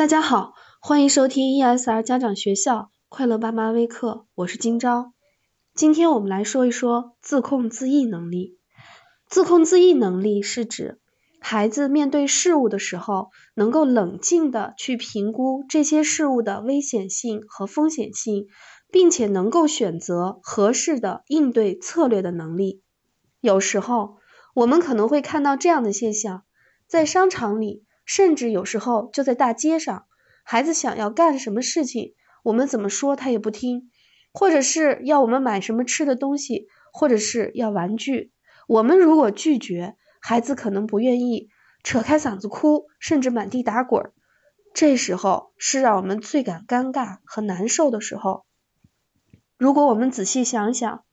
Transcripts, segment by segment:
大家好，欢迎收听 ESR 家长学校快乐爸妈微课，我是今朝。今天我们来说一说自控自抑能力。自控自抑能力是指孩子面对事物的时候，能够冷静的去评估这些事物的危险性和风险性，并且能够选择合适的应对策略的能力。有时候我们可能会看到这样的现象，在商场里。甚至有时候就在大街上，孩子想要干什么事情，我们怎么说他也不听，或者是要我们买什么吃的东西，或者是要玩具，我们如果拒绝，孩子可能不愿意，扯开嗓子哭，甚至满地打滚。这时候是让我们最感尴尬和难受的时候。如果我们仔细想想，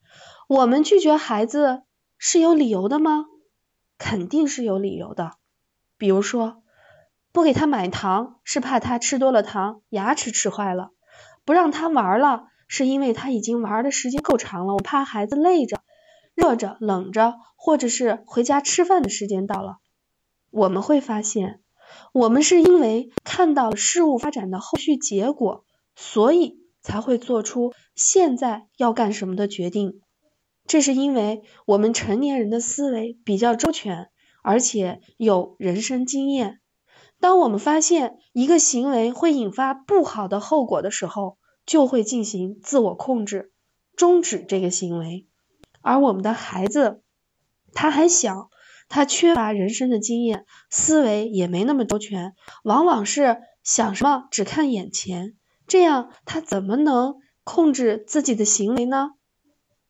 我们拒绝孩子是有理由的吗？肯定是有理由的，比如说。不给他买糖是怕他吃多了糖牙齿吃坏了，不让他玩了是因为他已经玩的时间够长了，我怕孩子累着、热着、冷着，或者是回家吃饭的时间到了。我们会发现，我们是因为看到事物发展的后续结果，所以才会做出现在要干什么的决定。这是因为我们成年人的思维比较周全，而且有人生经验。当我们发现一个行为会引发不好的后果的时候，就会进行自我控制，终止这个行为。而我们的孩子，他还小，他缺乏人生的经验，思维也没那么周全，往往是想什么只看眼前，这样他怎么能控制自己的行为呢？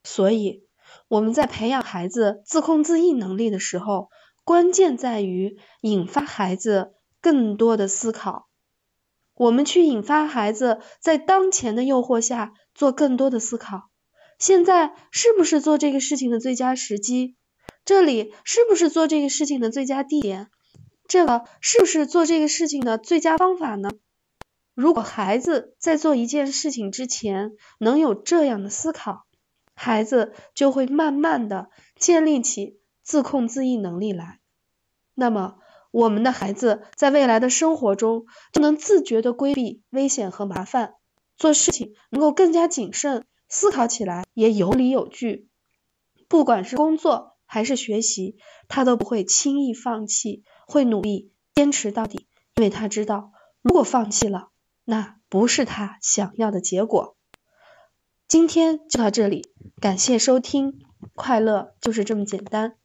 所以我们在培养孩子自控自抑能力的时候，关键在于引发孩子。更多的思考，我们去引发孩子在当前的诱惑下做更多的思考。现在是不是做这个事情的最佳时机？这里是不是做这个事情的最佳地点？这个是不是做这个事情的最佳方法呢？如果孩子在做一件事情之前能有这样的思考，孩子就会慢慢的建立起自控自抑能力来。那么。我们的孩子在未来的生活中就能自觉的规避危险和麻烦，做事情能够更加谨慎，思考起来也有理有据。不管是工作还是学习，他都不会轻易放弃，会努力坚持到底，因为他知道，如果放弃了，那不是他想要的结果。今天就到这里，感谢收听，快乐就是这么简单。